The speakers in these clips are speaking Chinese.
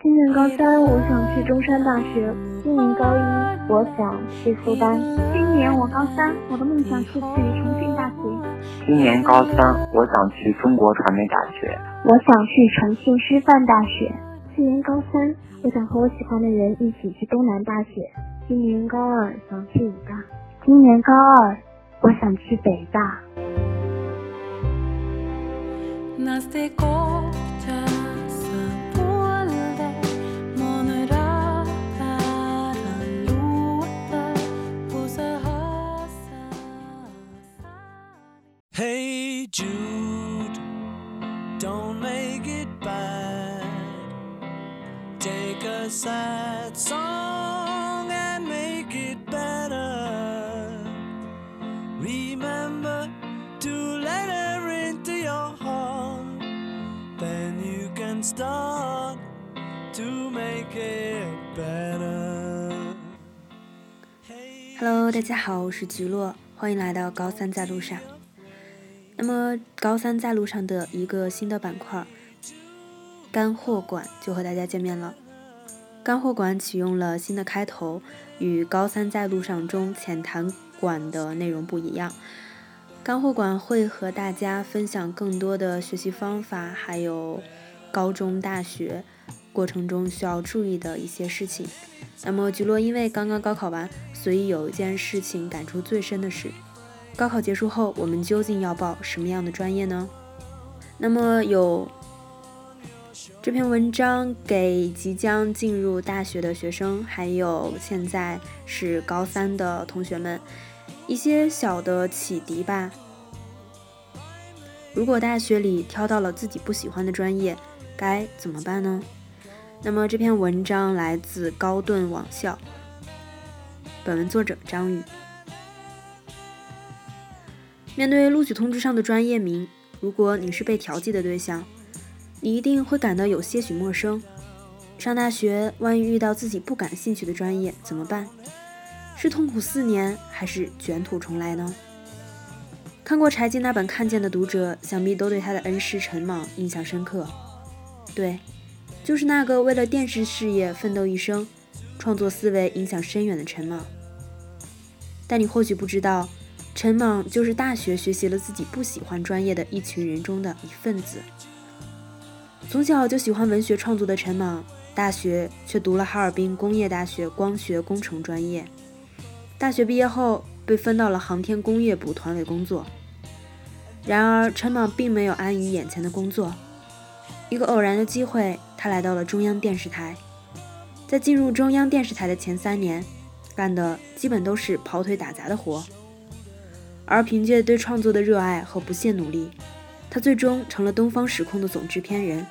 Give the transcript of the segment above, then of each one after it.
今年高三，我想去中山大学；今年高一，我想去复旦。今年我高三，我的梦想是去重庆大学。今年高三，我想去中国传媒大学。我想去重庆师范大学。今年高三，我想和我喜欢的人一起去东南大学。今年高二，想去武大。今年高二，我想去北大。Song and make it better. Remember to let her into your heart. Then you can start to make it better. Hello，大家好，我是菊落，欢迎来到高三在路上。那么，高三在路上的一个新的板块——干货馆就和大家见面了。干货馆启用了新的开头，与高三在路上中浅谈馆的内容不一样。干货馆会和大家分享更多的学习方法，还有高中、大学过程中需要注意的一些事情。那么，菊落因为刚刚高考完，所以有一件事情感触最深的是。高考结束后，我们究竟要报什么样的专业呢？那么有这篇文章给即将进入大学的学生，还有现在是高三的同学们一些小的启迪吧。如果大学里挑到了自己不喜欢的专业，该怎么办呢？那么这篇文章来自高顿网校，本文作者张宇。面对录取通知上的专业名，如果你是被调剂的对象，你一定会感到有些许陌生。上大学，万一遇到自己不感兴趣的专业怎么办？是痛苦四年，还是卷土重来呢？看过柴静那本《看见》的读者，想必都对他的恩师陈莽印象深刻。对，就是那个为了电视事业奋斗一生，创作思维影响深远的陈莽。但你或许不知道。陈莽就是大学学习了自己不喜欢专业的一群人中的一份子。从小就喜欢文学创作的陈莽，大学却读了哈尔滨工业大学光学工程专业。大学毕业后，被分到了航天工业部团委工作。然而，陈莽并没有安于眼前的工作。一个偶然的机会，他来到了中央电视台。在进入中央电视台的前三年，干的基本都是跑腿打杂的活。而凭借对创作的热爱和不懈努力，他最终成了东方时空的总制片人。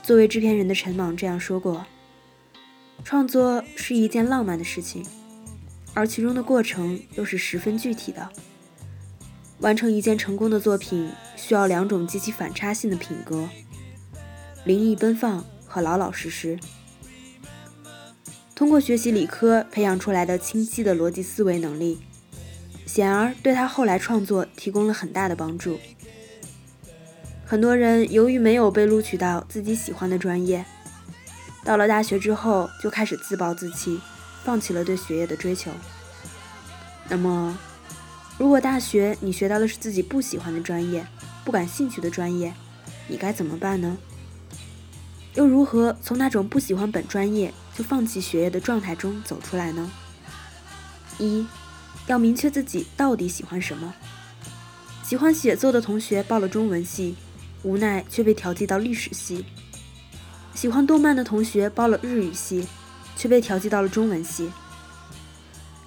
作为制片人的陈莽这样说过：“创作是一件浪漫的事情，而其中的过程又是十分具体的。完成一件成功的作品，需要两种极其反差性的品格：灵异奔放和老老实实。通过学习理科培养出来的清晰的逻辑思维能力。”显而对他后来创作提供了很大的帮助。很多人由于没有被录取到自己喜欢的专业，到了大学之后就开始自暴自弃，放弃了对学业的追求。那么，如果大学你学到的是自己不喜欢的专业、不感兴趣的专业，你该怎么办呢？又如何从那种不喜欢本专业就放弃学业的状态中走出来呢？一。要明确自己到底喜欢什么。喜欢写作的同学报了中文系，无奈却被调剂到历史系；喜欢动漫的同学报了日语系，却被调剂到了中文系。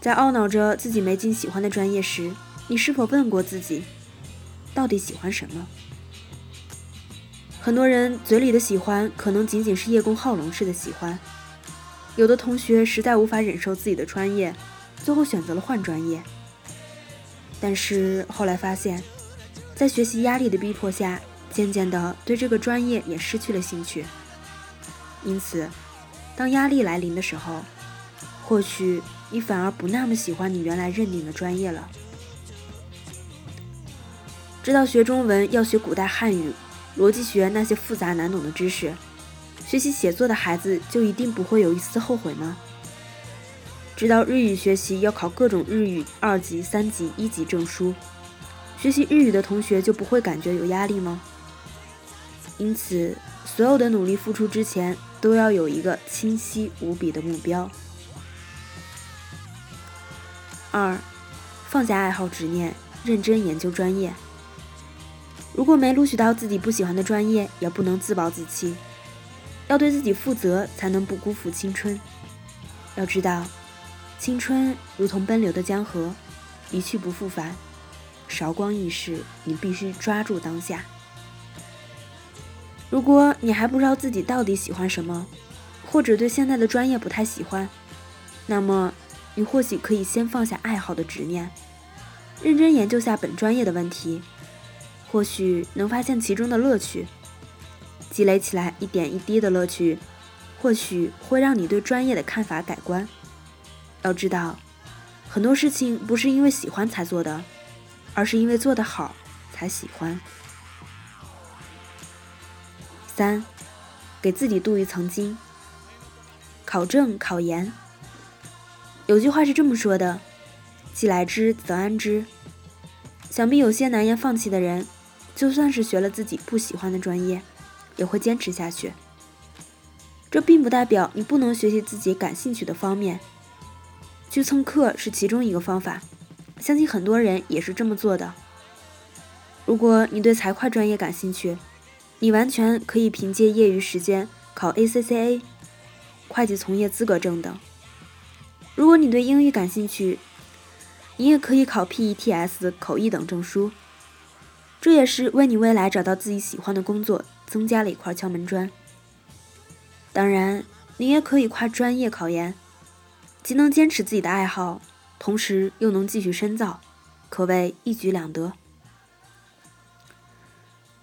在懊恼着自己没进喜欢的专业时，你是否问过自己，到底喜欢什么？很多人嘴里的喜欢，可能仅仅是叶公好龙式的喜欢。有的同学实在无法忍受自己的专业。最后选择了换专业，但是后来发现，在学习压力的逼迫下，渐渐的对这个专业也失去了兴趣。因此，当压力来临的时候，或许你反而不那么喜欢你原来认定的专业了。知道学中文要学古代汉语、逻辑学那些复杂难懂的知识，学习写作的孩子就一定不会有一丝后悔吗？知道日语学习要考各种日语二级、三级、一级证书，学习日语的同学就不会感觉有压力吗？因此，所有的努力付出之前，都要有一个清晰无比的目标。二，放下爱好执念，认真研究专业。如果没录取到自己不喜欢的专业，也不能自暴自弃，要对自己负责，才能不辜负青春。要知道。青春如同奔流的江河，一去不复返。韶光易逝，你必须抓住当下。如果你还不知道自己到底喜欢什么，或者对现在的专业不太喜欢，那么你或许可以先放下爱好的执念，认真研究下本专业的问题，或许能发现其中的乐趣。积累起来一点一滴的乐趣，或许会让你对专业的看法改观。要知道，很多事情不是因为喜欢才做的，而是因为做得好才喜欢。三，给自己镀一层金。考证、考研，有句话是这么说的：“既来之，则安之。”想必有些难言放弃的人，就算是学了自己不喜欢的专业，也会坚持下去。这并不代表你不能学习自己感兴趣的方面。去蹭课是其中一个方法，相信很多人也是这么做的。如果你对财会专业感兴趣，你完全可以凭借业余时间考 ACCA、会计从业资格证等。如果你对英语感兴趣，你也可以考 PETS 口译等证书，这也是为你未来找到自己喜欢的工作增加了一块敲门砖。当然，你也可以跨专业考研。既能坚持自己的爱好，同时又能继续深造，可谓一举两得。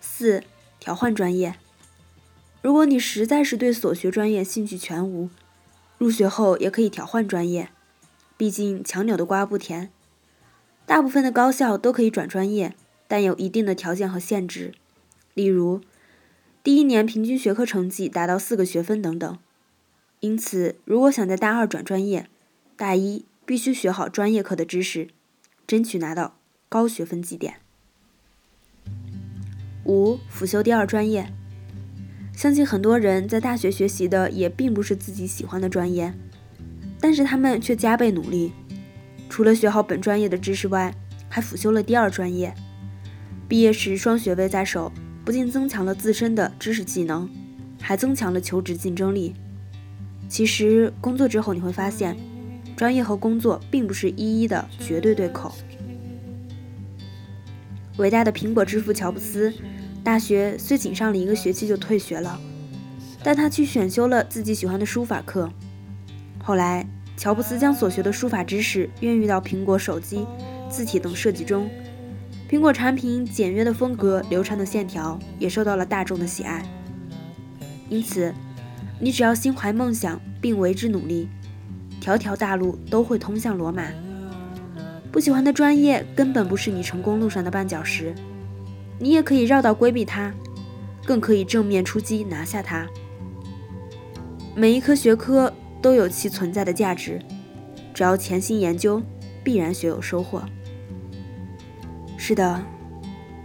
四、调换专业。如果你实在是对所学专业兴趣全无，入学后也可以调换专业，毕竟强扭的瓜不甜。大部分的高校都可以转专业，但有一定的条件和限制，例如第一年平均学科成绩达到四个学分等等。因此，如果想在大二转专业，大一必须学好专业课的知识，争取拿到高学分绩点。五辅修第二专业，相信很多人在大学学习的也并不是自己喜欢的专业，但是他们却加倍努力，除了学好本专业的知识外，还辅修了第二专业。毕业时双学位在手，不仅增强了自身的知识技能，还增强了求职竞争力。其实工作之后你会发现。专业和工作并不是一一的绝对对口。伟大的苹果之父乔布斯，大学虽仅上了一个学期就退学了，但他去选修了自己喜欢的书法课。后来，乔布斯将所学的书法知识运用到苹果手机、字体等设计中，苹果产品简约的风格、流畅的线条也受到了大众的喜爱。因此，你只要心怀梦想并为之努力。条条大路都会通向罗马。不喜欢的专业根本不是你成功路上的绊脚石，你也可以绕道规避它，更可以正面出击拿下它。每一科学科都有其存在的价值，只要潜心研究，必然学有收获。是的，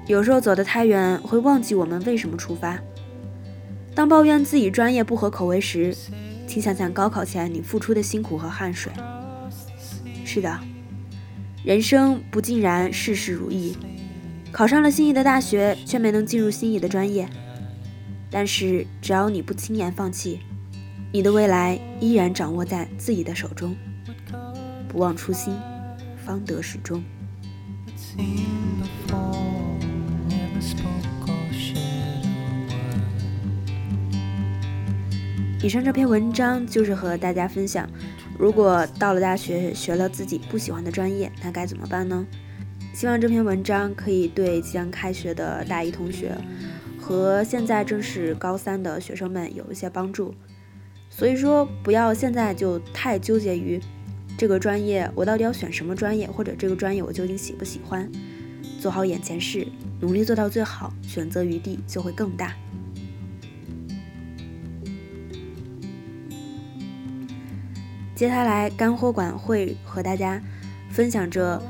有时候走得太远，会忘记我们为什么出发。当抱怨自己专业不合口味时，请想想高考前你付出的辛苦和汗水。是的，人生不尽然事事如意，考上了心仪的大学却没能进入心仪的专业。但是只要你不轻言放弃，你的未来依然掌握在自己的手中。不忘初心，方得始终。以上这篇文章就是和大家分享，如果到了大学学了自己不喜欢的专业，那该怎么办呢？希望这篇文章可以对即将开学的大一同学和现在正是高三的学生们有一些帮助。所以说不要现在就太纠结于这个专业我到底要选什么专业或者这个专业我究竟喜不喜欢。做好眼前事努力做到最好选择余地就会更大。接下来干货馆会和大家分享着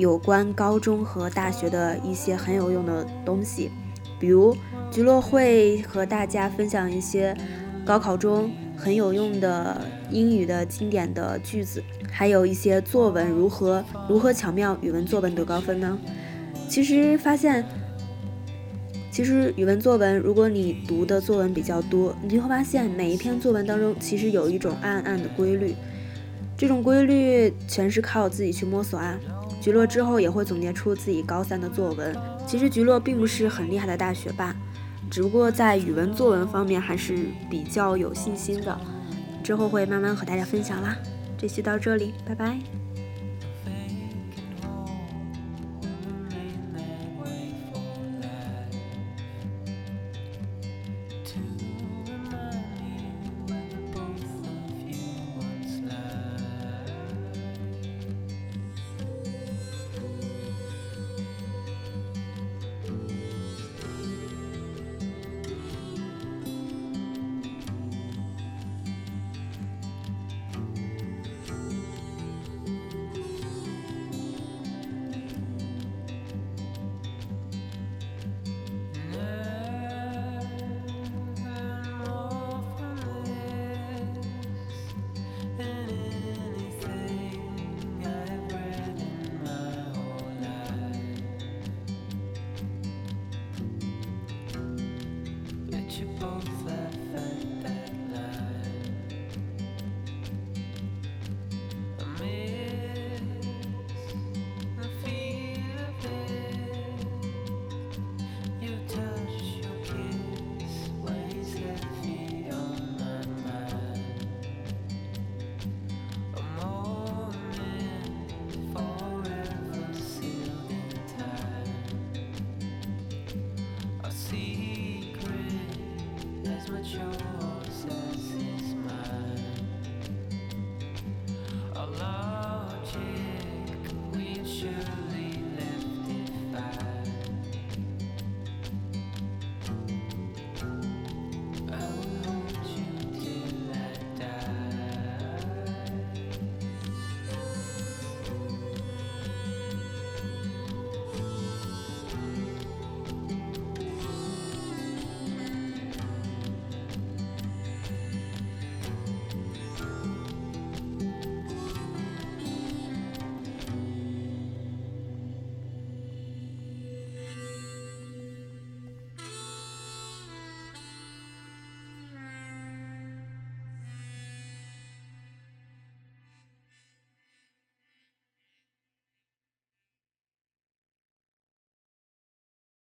有关高中和大学的一些很有用的东西，比如菊落会和大家分享一些高考中很有用的英语的经典的句子，还有一些作文如何如何巧妙语文作文得高分呢？其实发现。其实语文作文，如果你读的作文比较多，你就会发现每一篇作文当中其实有一种暗暗的规律，这种规律全是靠自己去摸索啊。菊落之后也会总结出自己高三的作文。其实菊落并不是很厉害的大学霸，只不过在语文作文方面还是比较有信心的。之后会慢慢和大家分享啦。这期到这里，拜拜。